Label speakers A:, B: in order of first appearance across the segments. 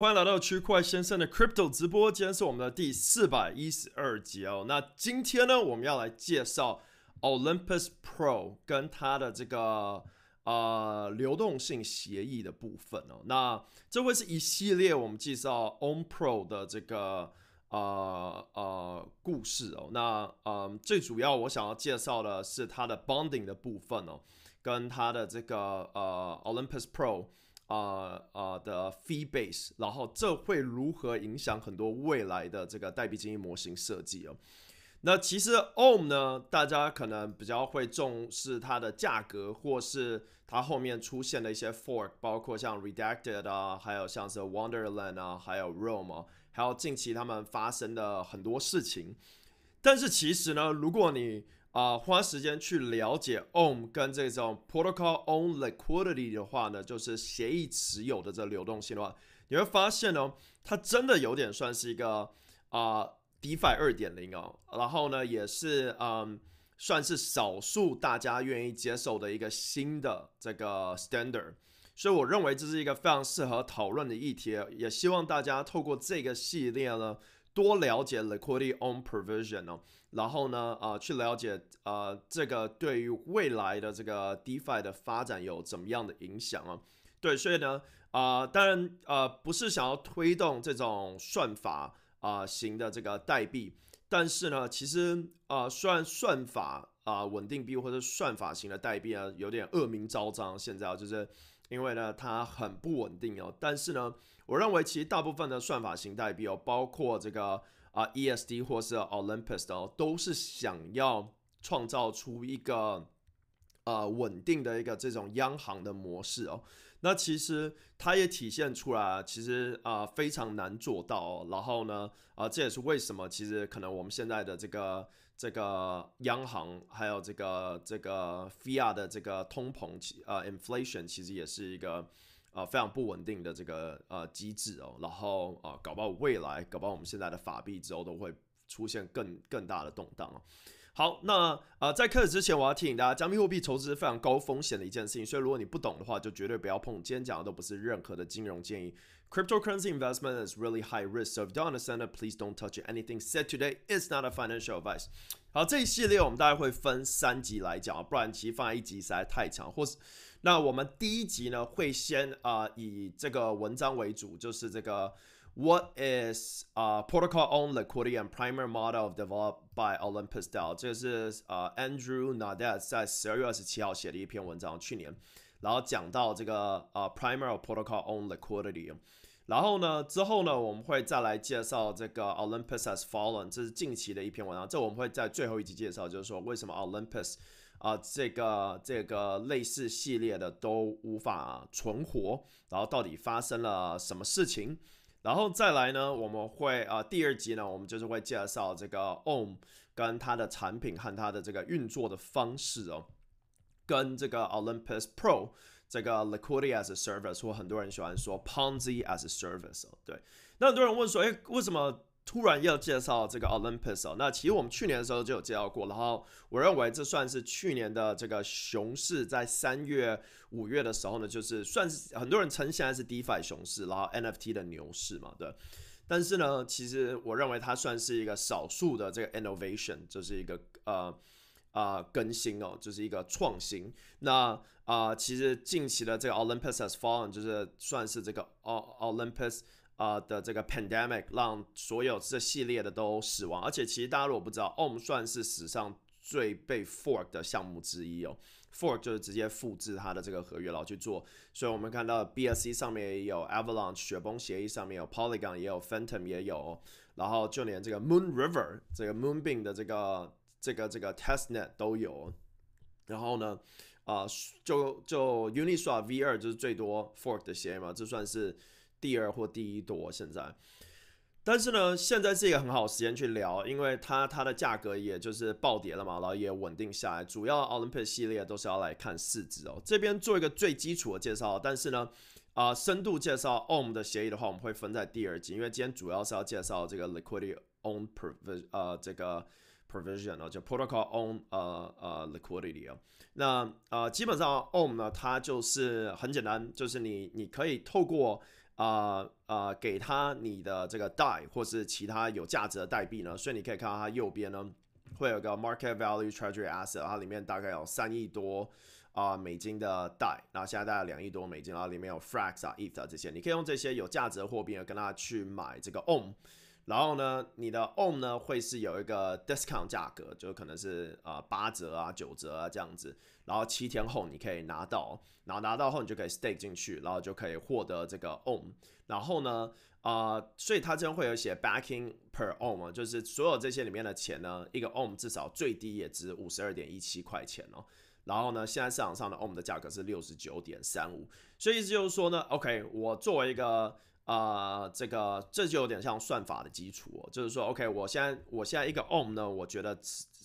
A: 欢迎来到区块先生的 Crypto 直播，今天是我们的第四百一十二集哦。那今天呢，我们要来介绍 Olympus Pro 跟它的这个呃流动性协议的部分哦。那这会是一系列我们介绍 On Pro 的这个呃呃故事哦。那嗯，最主要我想要介绍的是它的 Bonding 的部分哦，跟它的这个呃 Olympus Pro。啊啊的 fee base，然后这会如何影响很多未来的这个代币经济模型设计哦？那其实 OM 呢，大家可能比较会重视它的价格，或是它后面出现的一些 fork，包括像 Redacted 啊，还有像是 Wonderland 啊，还有 Rome 啊，还有近期他们发生的很多事情。但是其实呢，如果你啊，花时间去了解 OM 跟这种 Protocol on Liquidity 的话呢，就是协议持有的这流动性的话，你会发现呢，它真的有点算是一个啊 DeFi 二点零哦，然后呢，也是嗯，算是少数大家愿意接受的一个新的这个 Standard，所以我认为这是一个非常适合讨论的议题，也希望大家透过这个系列呢。多了解 liquidity on provision 哦，然后呢，呃，去了解呃这个对于未来的这个 DeFi 的发展有怎么样的影响啊？对，所以呢，啊，当然呃不是想要推动这种算法啊型的这个代币，但是呢，其实啊，虽然算法啊稳定币或者算法型的代币啊有点恶名昭彰，现在啊就是因为呢它很不稳定哦，但是呢。我认为其实大部分的算法型代币哦，包括这个啊 ESD 或是 Olympus 哦，都是想要创造出一个呃稳定的一个这种央行的模式哦。那其实它也体现出来，其实啊非常难做到。哦。然后呢，啊这也是为什么其实可能我们现在的这个这个央行还有这个这个 FIA 的这个通膨呃 inflation 其实也是一个。呃，非常不稳定的这个呃机制哦，然后啊，搞不好未来，搞不好我们现在的法币之后都会出现更更大的动荡哦。好，那呃，在开始之前，我要提醒大家，加密货币投资是非常高风险的一件事情，所以如果你不懂的话，就绝对不要碰。今天讲的都不是任何的金融建议。Cryptocurrency investment is really high risk, so if you don't understand it, please don't touch it. Anything said today is not a financial advice. 好，这一系列我们大概会分三集来讲，不然其实放在一集实在太长，或是。那我们第一集呢，会先啊以这个文章为主，就是这个 What is 啊 Protocol on Liquidity and Primer Model developed by Olympus DAO？这是呃 Andrew Nadet 在十二月二十七号写的一篇文章，去年，然后讲到这个呃 Primer Protocol on Liquidity，然后呢之后呢，我们会再来介绍这个 Olympus has fallen，这是近期的一篇文章，这我们会在最后一集介绍，就是说为什么 Olympus。啊，这个这个类似系列的都无法存活，然后到底发生了什么事情？然后再来呢，我们会啊第二集呢，我们就是会介绍这个 OM 跟它的产品和它的这个运作的方式哦，跟这个 Olympus Pro 这个 Liquidity as a Service，或很多人喜欢说 Ponzi as a Service 哦，对，那很多人问说，哎，为什么？突然要介绍这个 Olympus 哦，那其实我们去年的时候就有介绍过，然后我认为这算是去年的这个熊市，在三月、五月的时候呢，就是算是很多人称现在是 DeFi 熊市，然后 NFT 的牛市嘛，对。但是呢，其实我认为它算是一个少数的这个 innovation，就是一个呃啊更新哦，就是一个创新。那啊，其实近期的这个 Olympus has fallen，就是算是这个 Olympus。啊的这个 pandemic 让所有这系列的都死亡，而且其实大家如果不知道，OM 算是史上最被 fork 的项目之一哦。fork 就是直接复制它的这个合约然后去做，所以我们看到 BSC 上面也有 Avalanche 雪崩协议上面有 Polygon 也有 Phantom 也有，然后就连这个 Moon River 这个 Moonbeam 的这个这个这个 testnet 都有。然后呢，啊就就 Uniswap V 二就是最多 fork 的协议嘛，这算是。第二或第一多现在，但是呢，现在是一个很好的时间去聊，因为它它的价格也就是暴跌了嘛，然后也稳定下来。主要 Olympus 系列都是要来看市值哦。这边做一个最基础的介绍，但是呢，啊，深度介绍 OM 的协议的话，我们会分在第二集，因为今天主要是要介绍这个 Liquidity on Provision，呃，这个 Provision 哦，就 Protocol on 呃呃 Liquidity 哦。那呃，基本上 OM 呢，它就是很简单，就是你你可以透过呃呃给他你的这个代或是其他有价值的代币呢，所以你可以看到它右边呢会有个 Market Value Treasury Asset，它里面大概有三亿多啊美金的代然后现在大概两亿多美金，然后里面有 Frax 啊 ETH 啊这些，你可以用这些有价值的货币呢跟他去买这个 OM。然后呢，你的 OM 呢会是有一个 discount 价格，就可能是呃八折啊、九折啊这样子。然后七天后你可以拿到，然后拿到后你就可以 stake 进去，然后就可以获得这个 OM。然后呢，啊，所以它这边会有写 backing per OM，就是所有这些里面的钱呢，一个 OM 至少最低也值五十二点一七块钱哦。然后呢，现在市场上的 OM 的价格是六十九点三五，所以意思就是说呢，OK，我作为一个啊，这个这就有点像算法的基础哦，就是说，OK，我现在我现在一个 OM 呢，我觉得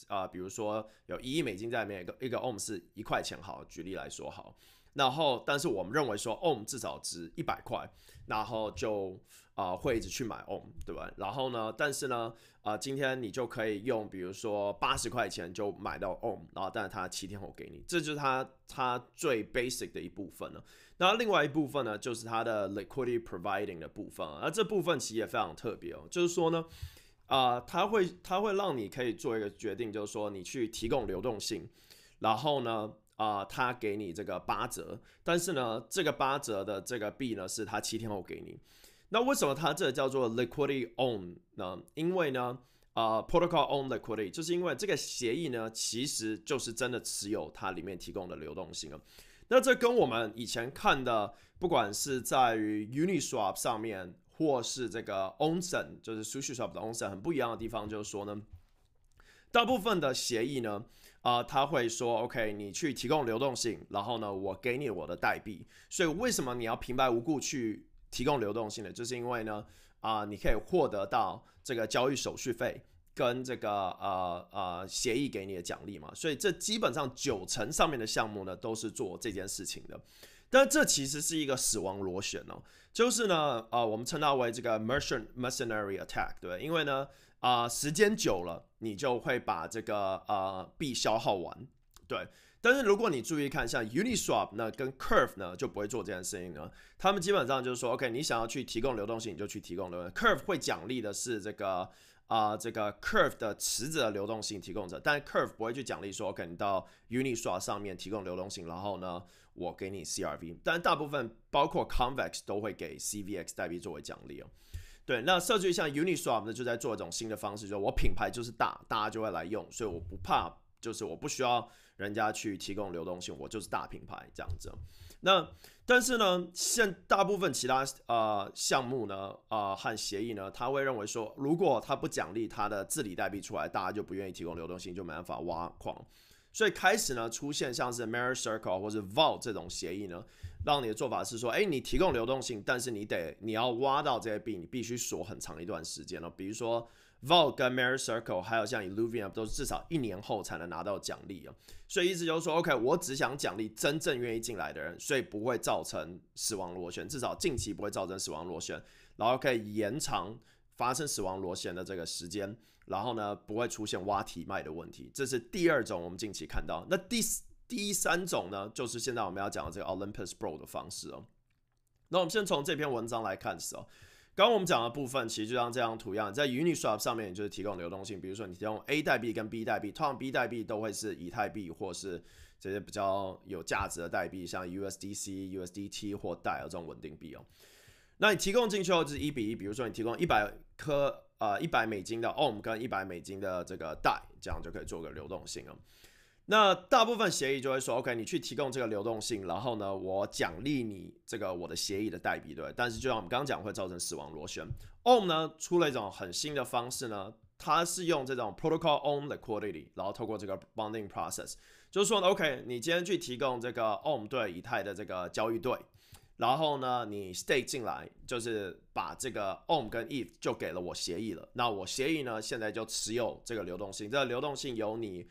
A: 啊，比如说有一亿美金在里面，一个一个 OM 是一块钱，好，举例来说好，然后但是我们认为说 OM 至少值一百块，然后就啊会一直去买 OM，对吧？然后呢，但是呢，啊今天你就可以用比如说八十块钱就买到 OM，然后但是它七天后给你，这就是它它最 basic 的一部分了。那另外一部分呢，就是它的 liquidity providing 的部分，而这部分其实也非常特别哦，就是说呢，啊，它会它会让你可以做一个决定，就是说你去提供流动性，然后呢，啊，它给你这个八折，但是呢，这个八折的这个币呢，是它七天后给你。那为什么它这叫做 liquidity on 呢？因为呢，啊，protocol on liquidity，就是因为这个协议呢，其实就是真的持有它里面提供的流动性啊。那这跟我们以前看的，不管是在于 Uniswap 上面，或是这个 Onsen，就是 SushiSwap 的 Onsen 很不一样的地方，就是说呢，大部分的协议呢，啊，他会说，OK，你去提供流动性，然后呢，我给你我的代币。所以为什么你要平白无故去提供流动性的？就是因为呢，啊，你可以获得到这个交易手续费。跟这个呃呃协议给你的奖励嘛，所以这基本上九成上面的项目呢都是做这件事情的，但这其实是一个死亡螺旋哦，就是呢呃我们称它为这个 merchant mercenary attack 对，因为呢啊时间久了你就会把这个呃币消耗完对，但是如果你注意看像 Uniswap 呢跟 Curve 呢就不会做这件事情呢，他们基本上就是说 OK 你想要去提供流动性你就去提供流动性，Curve 会奖励的是这个。啊，这个 Curve 的池子的流动性提供者，但 Curve 不会去奖励说，可能到 Uniswap 上面提供流动性，然后呢，我给你 CRV，但大部分包括 Convex 都会给 CVX 代币作为奖励哦。对，那甚至于像 Uniswap 呢，就在做一种新的方式，就是我品牌就是大，大家就会来用，所以我不怕，就是我不需要人家去提供流动性，我就是大品牌这样子。那但是呢，现大部分其他呃项目呢，呃和协议呢，他会认为说，如果他不奖励他的治理代币出来，大家就不愿意提供流动性，就没办法挖矿。所以开始呢，出现像是 Mirror Circle 或者 Vault 这种协议呢，让你的做法是说，哎，你提供流动性，但是你得你要挖到这些币，你必须锁很长一段时间了，比如说。Vol 跟 Mirror Circle 还有像 Illuvium 都是至少一年后才能拿到奖励哦，所以意思就是说，OK，我只想奖励真正愿意进来的人，所以不会造成死亡螺旋，至少近期不会造成死亡螺旋，然后可以延长发生死亡螺旋的这个时间，然后呢不会出现挖体卖的问题，这是第二种我们近期看到。那第第三种呢，就是现在我们要讲的这个 Olympus Pro 的方式哦。那我们先从这篇文章来看始哦。刚刚我们讲的部分，其实就像这张图一样，在 Uniswap 上面就是提供流动性。比如说，你提供 A 代币跟 B 代币，通常 B 代币都会是以太币或是这些比较有价值的代币，像 USDC、USDT 或代这种稳定币哦。那你提供进去后就是一比一，比如说你提供一百颗呃一百美金的 OM 跟一百美金的这个代，这样就可以做个流动性了。那大部分协议就会说，OK，你去提供这个流动性，然后呢，我奖励你这个我的协议的代币，对。但是就像我们刚刚讲，会造成死亡螺旋。OM 呢出了一种很新的方式呢，它是用这种 protocol own liquidity，然后透过这个 bonding process，就是说，OK，你今天去提供这个 OM 对以太的这个交易对，然后呢，你 stake 进来，就是把这个 OM 跟 ETH 就给了我协议了。那我协议呢，现在就持有这个流动性，这个流动性由你。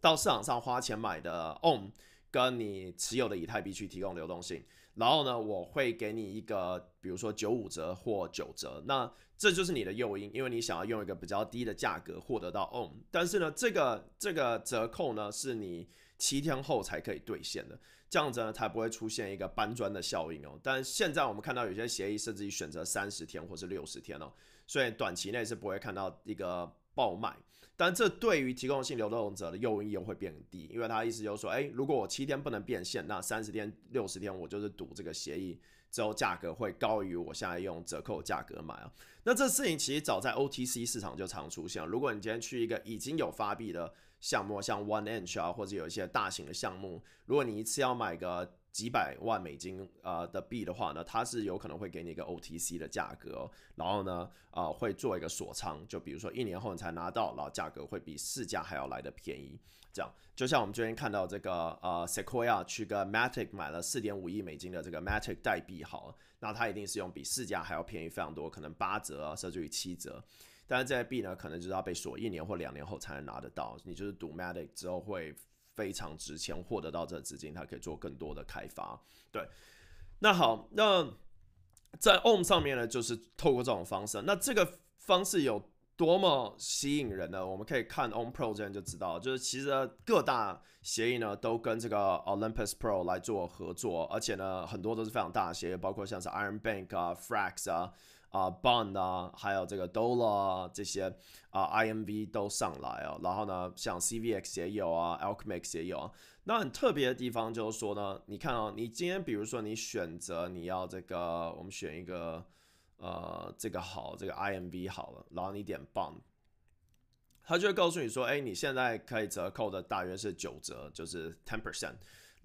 A: 到市场上花钱买的 OM，跟你持有的以太币去提供流动性，然后呢，我会给你一个，比如说九五折或九折，那这就是你的诱因，因为你想要用一个比较低的价格获得到 OM，但是呢，这个这个折扣呢是你七天后才可以兑现的，这样子呢才不会出现一个搬砖的效应哦。但现在我们看到有些协议甚至于选择三十天或是六十天哦，所以短期内是不会看到一个爆卖。但这对于提供性流动者的诱因又会变低，因为他意思就是说，哎，如果我七天不能变现，那三十天、六十天我就是赌这个协议之后价格会高于我现在用折扣价格买啊。那这事情其实早在 OTC 市场就常出现。如果你今天去一个已经有发币的项目，像 One Inch 啊，或者有一些大型的项目，如果你一次要买个几百万美金呃的币的话呢，它是有可能会给你一个 OTC 的价格，然后呢，呃，会做一个锁仓，就比如说一年后你才拿到，然后价格会比市价还要来的便宜。这样，就像我们最近看到这个呃 Sequoia 去跟 Matic 买了四点五亿美金的这个 Matic 代币，好，那它一定是用比市价还要便宜非常多，可能八折啊甚至于七折。但是这些币呢，可能就是要被锁一年或两年后才能拿得到，你就是赌 Matic 之后会。非常值钱，获得到这资金，它可以做更多的开发。对，那好，那在 OM 上面呢，就是透过这种方式。那这个方式有多么吸引人呢？我们可以看 OM Pro 这边就知道，就是其实各大协议呢都跟这个 Olympus Pro 来做合作，而且呢很多都是非常大的协议，包括像是 Iron Bank 啊、Frax 啊。啊，Bond 啊，还有这个 Dollar 啊这些啊，IMV 都上来啊。然后呢，像 CVX 也有啊，Alchemix 也有啊。那很特别的地方就是说呢，你看哦，你今天比如说你选择你要这个，我们选一个呃这个好，这个 IMV 好了，然后你点 Bond，他就会告诉你说，哎，你现在可以折扣的大约是九折，就是 ten percent。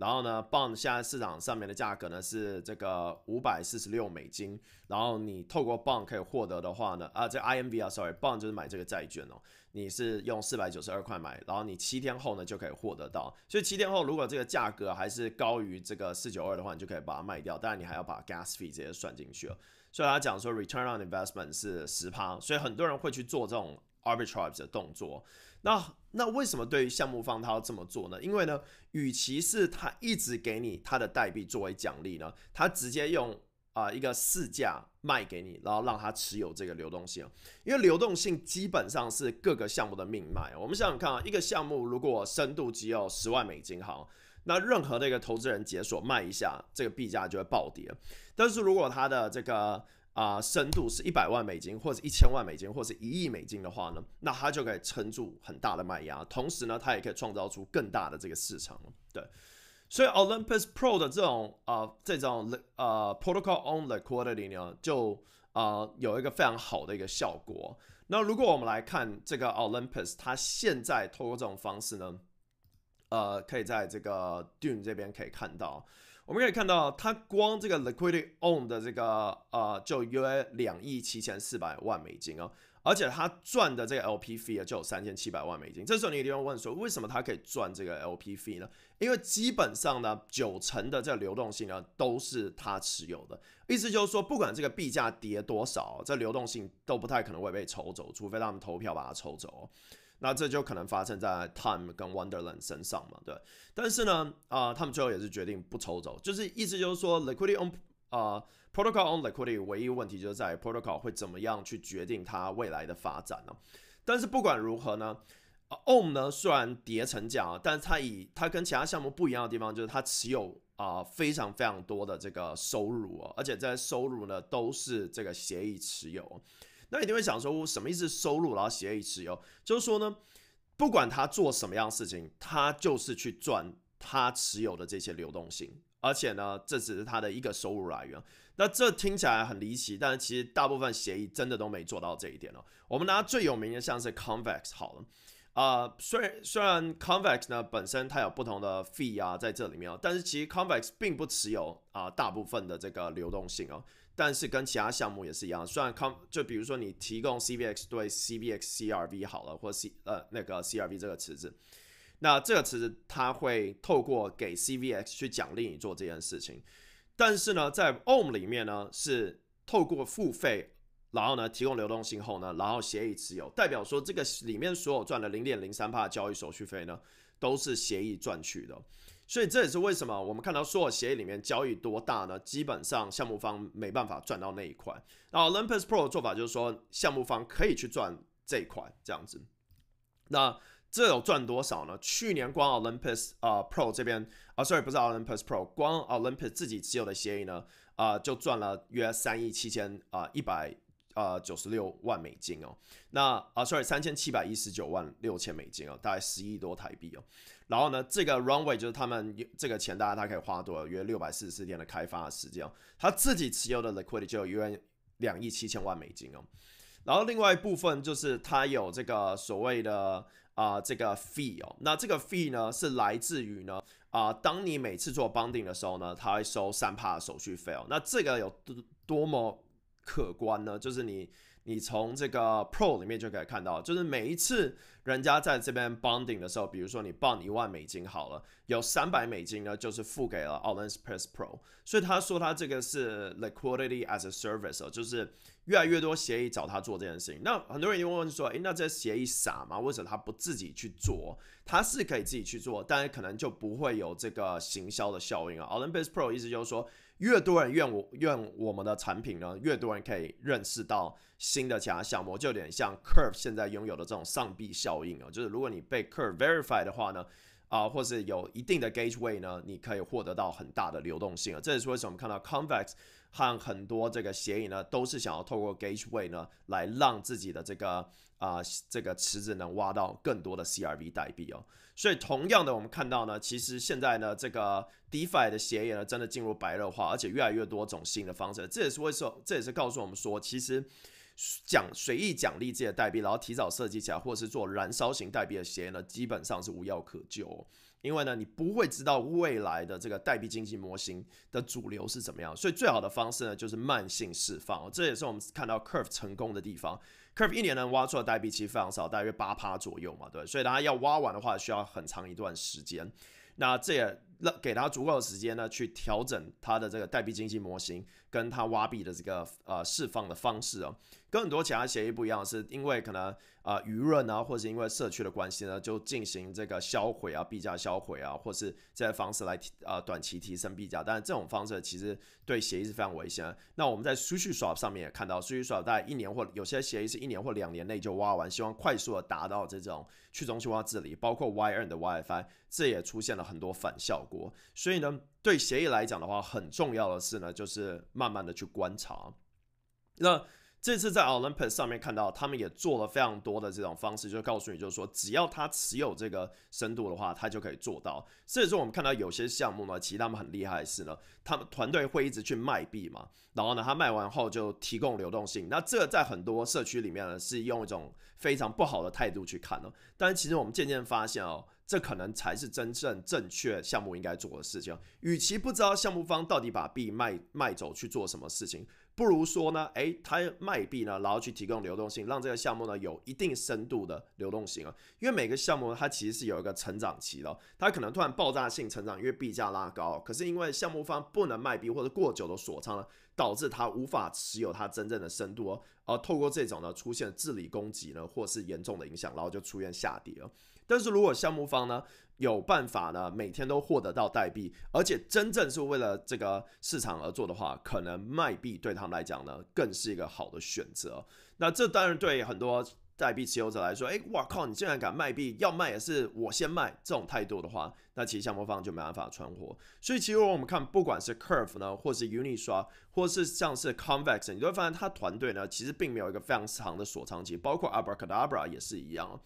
A: 然后呢，Bond 现在市场上面的价格呢是这个五百四十六美金。然后你透过 Bond 可以获得的话呢，啊，这 IMV 啊，sorry，Bond 就是买这个债券哦。你是用四百九十二块买，然后你七天后呢就可以获得到。所以七天后如果这个价格还是高于这个四九二的话，你就可以把它卖掉。当然你还要把 gas fee 这些算进去了。所以他讲说 return on investment 是十趴，所以很多人会去做这种 arbitrage 的动作。那那为什么对于项目方他要这么做呢？因为呢，与其是他一直给你他的代币作为奖励呢，他直接用啊一个市价卖给你，然后让他持有这个流动性。因为流动性基本上是各个项目的命脉。我们想想看啊，一个项目如果深度只有十万美金，好，那任何的一个投资人解锁卖一下，这个币价就会暴跌。但是如果他的这个啊，深度是一百万美金，或者一千万美金，或者一亿美金的话呢，那它就可以撑住很大的卖压，同时呢，它也可以创造出更大的这个市场对，所以 Olympus Pro 的这种啊，这种呃 Protocol on Liquidity 呢，就啊有一个非常好的一个效果。那如果我们来看这个 Olympus，它现在透过这种方式呢，呃，可以在这个 Dune 这边可以看到。我们可以看到，它光这个 liquidity on 的这个呃，就约两亿七千四百万美金哦，而且它赚的这个 LP fee 就有三千七百万美金。这时候你一定要问说，为什么它可以赚这个 LP fee 呢？因为基本上呢，九成的这个流动性呢都是它持有的，意思就是说，不管这个币价跌多少，这流动性都不太可能会被抽走，除非他们投票把它抽走。那这就可能发生在 Time 跟 Wonderland 身上嘛，对。但是呢，啊，他们最后也是决定不抽走，就是意思就是说，Liquidity on 啊 Protocol on Liquidity 唯一问题就是在 Protocol 会怎么样去决定它未来的发展呢？但是不管如何呢，OM 呢虽然跌成这样，但是它以它跟其他项目不一样的地方就是它持有啊非常非常多的这个收入哦，而且这些收入呢都是这个协议持有。那你定会想说，什么意思？收入然后协议持有，就是说呢，不管他做什么样的事情，他就是去赚他持有的这些流动性，而且呢，这只是他的一个收入来源。那这听起来很离奇，但是其实大部分协议真的都没做到这一点哦。我们拿最有名的像是 Convex 好了，啊，虽然虽然 Convex 呢本身它有不同的 fee 啊在这里面哦，但是其实 Convex 并不持有啊大部分的这个流动性哦。但是跟其他项目也是一样，虽然 com 就比如说你提供 CVX 对 CVX CRV 好了，或 C 呃那个 CRV 这个池子，那这个池子它会透过给 CVX 去奖励你做这件事情。但是呢，在 OM 里面呢是透过付费，然后呢提供流动性后呢，然后协议持有，代表说这个里面所有赚的零点零三帕交易手续费呢都是协议赚取的。所以这也是为什么我们看到所有协议里面交易多大呢？基本上项目方没办法赚到那一块。那 Olympus Pro 的做法就是说，项目方可以去赚这一块，这样子。那这有赚多少呢？去年光 Olympus 啊 Pro 这边啊，sorry 不是 Olympus Pro，光 Olympus 自己持有的协议呢，啊就赚了约三亿七千啊一百呃九十六万美金哦。那啊 sorry 三千七百一十九万六千美金哦，大概十亿多台币哦。然后呢，这个 Runway 就是他们这个钱，大家他可以花多少？约六百四十四天的开发时间哦。他自己持有的 Liquidity 就有约两亿七千万美金哦。然后另外一部分就是他有这个所谓的。啊，这个 fee 哦，那这个 fee 呢是来自于呢啊，当你每次做 bonding 的时候呢，他会收三帕的手续费哦。那这个有多多么可观呢？就是你你从这个 pro 里面就可以看到，就是每一次人家在这边 bonding 的时候，比如说你 bond 一万美金好了，有三百美金呢就是付给了 Olympus Pro，所以他说他这个是 liquidity as a service，就是。越来越多协议找他做这件事情，那很多人就问说：“诶，那这协议傻吗？为什么他不自己去做？他是可以自己去做，但是可能就不会有这个行销的效应啊。” Olympus Pro 意思就是说，越多人愿我愿我们的产品呢，越多人可以认识到新的其他项目，就有点像 Curve 现在拥有的这种上臂效应啊。就是如果你被 Curve verify 的话呢，啊，或是有一定的 gateway 呢，你可以获得到很大的流动性啊。这也是为什么我们看到 Convex。和很多这个协议呢，都是想要透过 Gateway 呢，来让自己的这个啊这个池子能挖到更多的 CRV 代币哦。所以同样的，我们看到呢，其实现在呢，这个 DeFi 的协议呢，真的进入白热化，而且越来越多种新的方式。这也是为什么，这也是告诉我们说，其实奖随意奖励这些代币，然后提早设计起来，或者是做燃烧型代币的协议呢，基本上是无药可救。因为呢，你不会知道未来的这个代币经济模型的主流是怎么样，所以最好的方式呢，就是慢性释放。这也是我们看到 Curve 成功的地方。Curve 一年能挖出的代币其实非常少，大约八趴左右嘛，对。所以大家要挖完的话，需要很长一段时间。那这也让给他足够的时间呢，去调整他的这个代币经济模型，跟他挖币的这个呃释放的方式哦。跟很多其他协议不一样，是因为可能啊舆论啊，或是因为社区的关系呢，就进行这个销毁啊，币价销毁啊，或是这些方式来提啊短期提升币价。但是这种方式其实对协议是非常危险。那我们在 SushiSwap 上面也看到，SushiSwap 在一年或有些协议是一年或两年内就挖完，希望快速的达到这种去中心化治理，包括 Y2 的 WiFi，这也出现了很多反效果。所以呢，对协议来讲的话，很重要的是呢，就是慢慢的去观察。那这次在 Olympus 上面看到，他们也做了非常多的这种方式，就告诉你，就是说，只要他持有这个深度的话，他就可以做到。所以说，我们看到有些项目呢，其实他们很厉害的是呢，他们团队会一直去卖币嘛，然后呢，他卖完后就提供流动性。那这在很多社区里面呢，是用一种非常不好的态度去看的。但其实我们渐渐发现哦，这可能才是真正正确项目应该做的事情。与其不知道项目方到底把币卖卖走去做什么事情。不如说呢，诶，他卖币呢，然后去提供流动性，让这个项目呢有一定深度的流动性啊。因为每个项目它其实是有一个成长期的，它可能突然爆炸性成长，因为币价拉高。可是因为项目方不能卖币或者过久的锁仓呢，导致它无法持有它真正的深度哦。而透过这种呢，出现治理攻击呢，或是严重的影响，然后就出现下跌了。但是如果项目方呢，有办法呢，每天都获得到代币，而且真正是为了这个市场而做的话，可能卖币对他们来讲呢，更是一个好的选择。那这当然对很多代币持有者来说，哎，哇靠，你竟然敢卖币，要卖也是我先卖，这种态度的话，那其实项目方就没办法存活。所以其实我们看，不管是 Curve 呢，或是 Uniswap，或是像是 Convex，你都会发现他团队呢，其实并没有一个非常长的锁仓期，包括 Abracadabra 也是一样。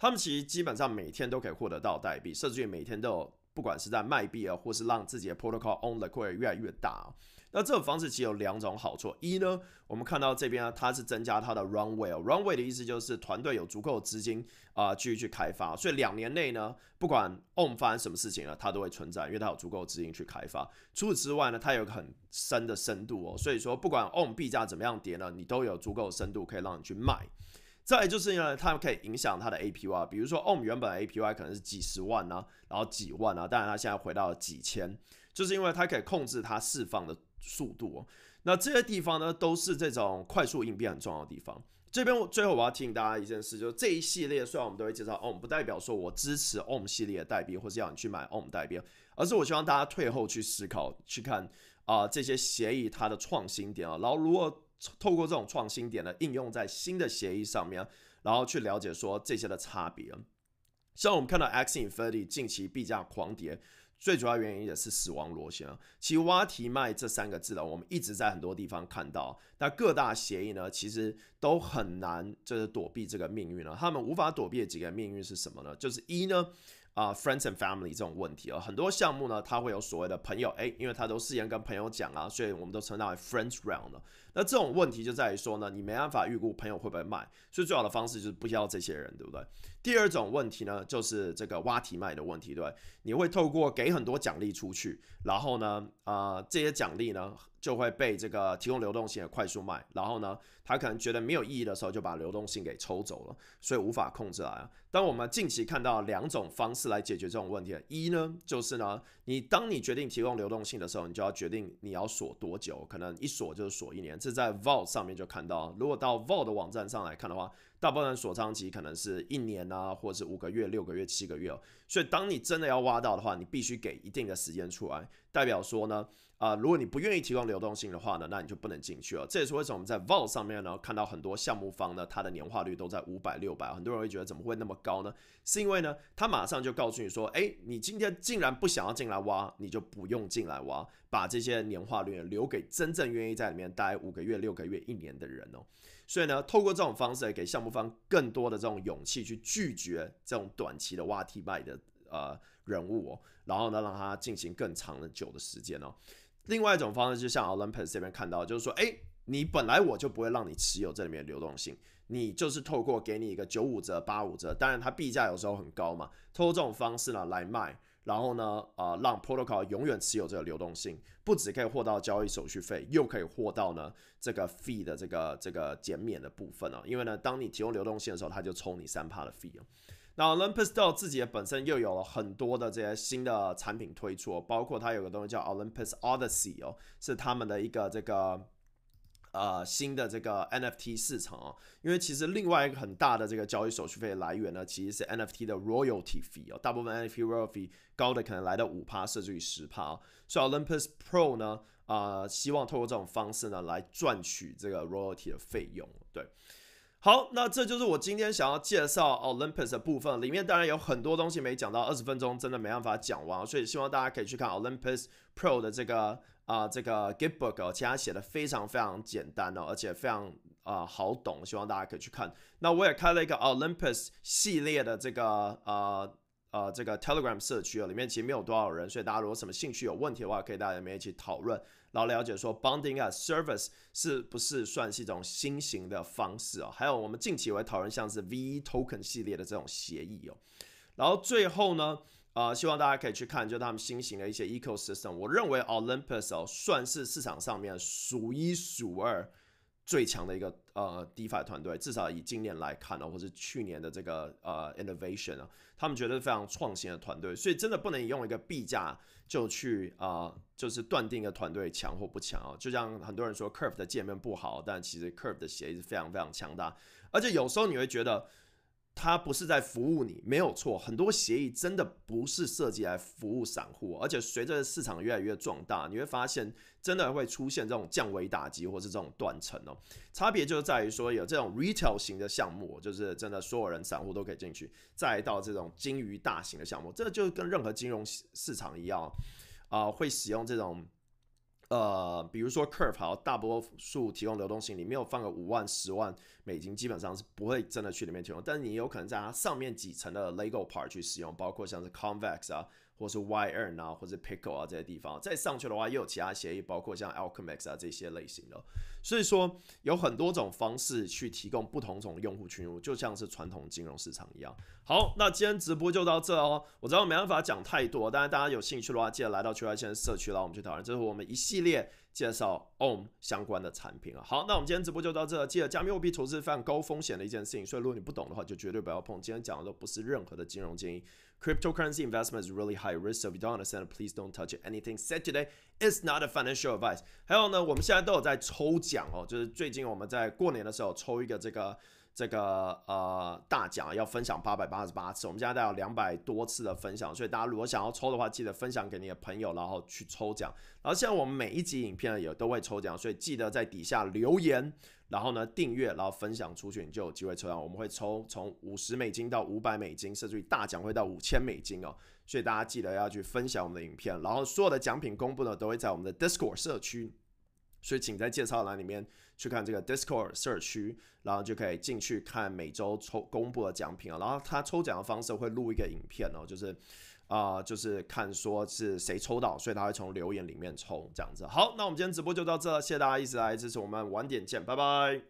A: 他们其实基本上每天都可以获得到代币，甚至于每天都有，不管是在卖币啊，或是让自己的 protocol own 的会越来越大。那这种方式其实有两种好处：一呢，我们看到这边它是增加它的 runway，runway 的意思就是团队有足够的资金啊，继续去开发。所以两年内呢，不管 on 发生什么事情呢，它都会存在，因为它有足够的资金去开发。除此之外呢，它有个很深的深度哦，所以说不管 on 币价怎么样跌呢，你都有足够深度可以让你去卖。再就是因为它可以影响它的 APY，比如说 OM 原本 APY 可能是几十万啊，然后几万啊，当然它现在回到了几千，就是因为它可以控制它释放的速度。那这些地方呢，都是这种快速应变很重要的地方。这边我最后我要提醒大家一件事，就是这一系列虽然我们都会介绍 OM，不代表说我支持 OM 系列的代币，或是要你去买 OM 代币，而是我希望大家退后去思考，去看啊这些协议它的创新点啊，然后如果透过这种创新点呢，应用在新的协议上面，然后去了解说这些的差别。像我们看到 X Infinity 近期币价狂跌。最主要原因也是死亡螺旋。其实挖提卖这三个字呢，我们一直在很多地方看到。那各大协议呢，其实都很难就是躲避这个命运了。他们无法躲避的几个命运是什么呢？就是一呢。啊，friends and family 这种问题啊，很多项目呢，它会有所谓的朋友，哎，因为它都事先跟朋友讲啊，所以我们都称它为 friends round 了。那这种问题就在于说呢，你没办法预估朋友会不会卖，所以最好的方式就是不要这些人，对不对？第二种问题呢，就是这个挖题卖的问题，对，你会透过给很多奖励出去，然后呢，啊，这些奖励呢。就会被这个提供流动性的快速卖，然后呢，他可能觉得没有意义的时候，就把流动性给抽走了，所以无法控制啊。当我们近期看到两种方式来解决这种问题，一呢，就是呢，你当你决定提供流动性的时候，你就要决定你要锁多久，可能一锁就是锁一年，这在 Vault 上面就看到。如果到 Vault 的网站上来看的话，大部分锁仓期可能是一年啊，或者是五个月、六个月、七个月。所以当你真的要挖到的话，你必须给一定的时间出来，代表说呢。啊，如果你不愿意提供流动性的话呢，那你就不能进去了。这也是为什么我们在 Vault 上面呢看到很多项目方呢，它的年化率都在五百、六百。很多人会觉得怎么会那么高呢？是因为呢，他马上就告诉你说，哎，你今天竟然不想要进来挖，你就不用进来挖，把这些年化率留给真正愿意在里面待五个月、六个月、一年的人哦。所以呢，透过这种方式给项目方更多的这种勇气去拒绝这种短期的挖 T 卖的呃人物哦，然后呢，让他进行更长的久的时间哦。另外一种方式，就像 Olympus 这边看到，就是说，哎，你本来我就不会让你持有这里面的流动性，你就是透过给你一个九五折、八五折，当然它币价有时候很高嘛，透过这种方式呢来卖，然后呢，呃，让 Protocol 永远持有这个流动性，不只可以获到交易手续费，又可以获到呢这个 fee 的这个这个减免的部分哦，因为呢，当你提供流动性的时候，它就抽你三趴的 fee 哦。那 Olympus d o 自己本身又有了很多的这些新的产品推出，包括它有个东西叫 Olympus Odyssey 哦，是他们的一个这个呃新的这个 NFT 市场哦。因为其实另外一个很大的这个交易手续费来源呢，其实是 NFT 的 royalty fee 哦，大部分 NFT royalty 高的可能来到五趴甚至于十趴哦。所以 Olympus Pro 呢，啊，希望透过这种方式呢来赚取这个 royalty 的费用，对。好，那这就是我今天想要介绍 Olympus 的部分，里面当然有很多东西没讲到，二十分钟真的没办法讲完，所以希望大家可以去看 Olympus Pro 的这个啊这个 Gitbook，其他写的非常非常简单哦，而且非常啊好懂，希望大家可以去看。那我也开了一个 Olympus 系列的这个呃呃这个 Telegram 社区哦，里面其实没有多少人，所以大家如果什么兴趣有问题的话，可以大家里面一起讨论。然后了解说，bonding as service 是不是算是一种新型的方式哦？还有我们近期会讨论像是 V token 系列的这种协议哦。然后最后呢，呃，希望大家可以去看，就他们新型的一些 ecosystem。我认为 Olympus 哦，算是市场上面数一数二最强的一个呃 DeFi 团队，至少以今年来看呢，或是去年的这个呃 innovation 啊，他们觉得非常创新的团队，所以真的不能用一个币价。就去啊，就是断定一个团队强或不强啊。就像很多人说 Curve 的界面不好，但其实 Curve 的协议是非常非常强大。而且有时候你会觉得它不是在服务你，没有错。很多协议真的不是设计来服务散户，而且随着市场越来越壮大，你会发现真的会出现这种降维打击或是这种断层哦。差别就在于说有这种 retail 型的项目，就是真的所有人散户都可以进去，再到这种金鱼大型的项目，这就跟任何金融市场一样。啊，会使用这种，呃，比如说 Curve，好，大多数提供流动性，你没有放个五万、十万美金，基本上是不会真的去里面提供。但是你有可能在它上面几层的 Lego part 去使用，包括像是 Convex 啊。或是 YN 啊，或是 Pickle 啊这些地方，再上去的话，又有其他协议，包括像 Alchemix 啊这些类型的。所以说，有很多种方式去提供不同种用户群入，就像是传统金融市场一样。好，那今天直播就到这哦。我知道没办法讲太多，但是大家有兴趣的话，记得来到区块链社区，然后我们去讨论。这是我们一系列介绍 OM 相关的产品啊。好，那我们今天直播就到这，记得加密货币投资非常高风险的一件事情，所以如果你不懂的话，就绝对不要碰。今天讲的都不是任何的金融建议。Cryptocurrency investment is really high risk, so if you don't understand, please don't touch. Anything said today is not a financial advice. 还有呢，我们现在都有在抽奖哦，就是最近我们在过年的时候抽一个这个。这个呃大奖要分享八百八十八次，我们现在大概有两百多次的分享，所以大家如果想要抽的话，记得分享给你的朋友，然后去抽奖。然后现在我们每一集影片也都会抽奖，所以记得在底下留言，然后呢订阅，然后分享出去，你就有机会抽奖。我们会抽从五十美金到五百美金，甚至于大奖会到五千美金哦。所以大家记得要去分享我们的影片，然后所有的奖品公布呢都会在我们的 Discord 社区，所以请在介绍栏里面。去看这个 Discord 社区，然后就可以进去看每周抽公布的奖品啊。然后他抽奖的方式会录一个影片哦，就是啊，就是看说是谁抽到，所以他会从留言里面抽这样子。好，那我们今天直播就到这，谢谢大家一直来支持我们，晚点见，拜拜。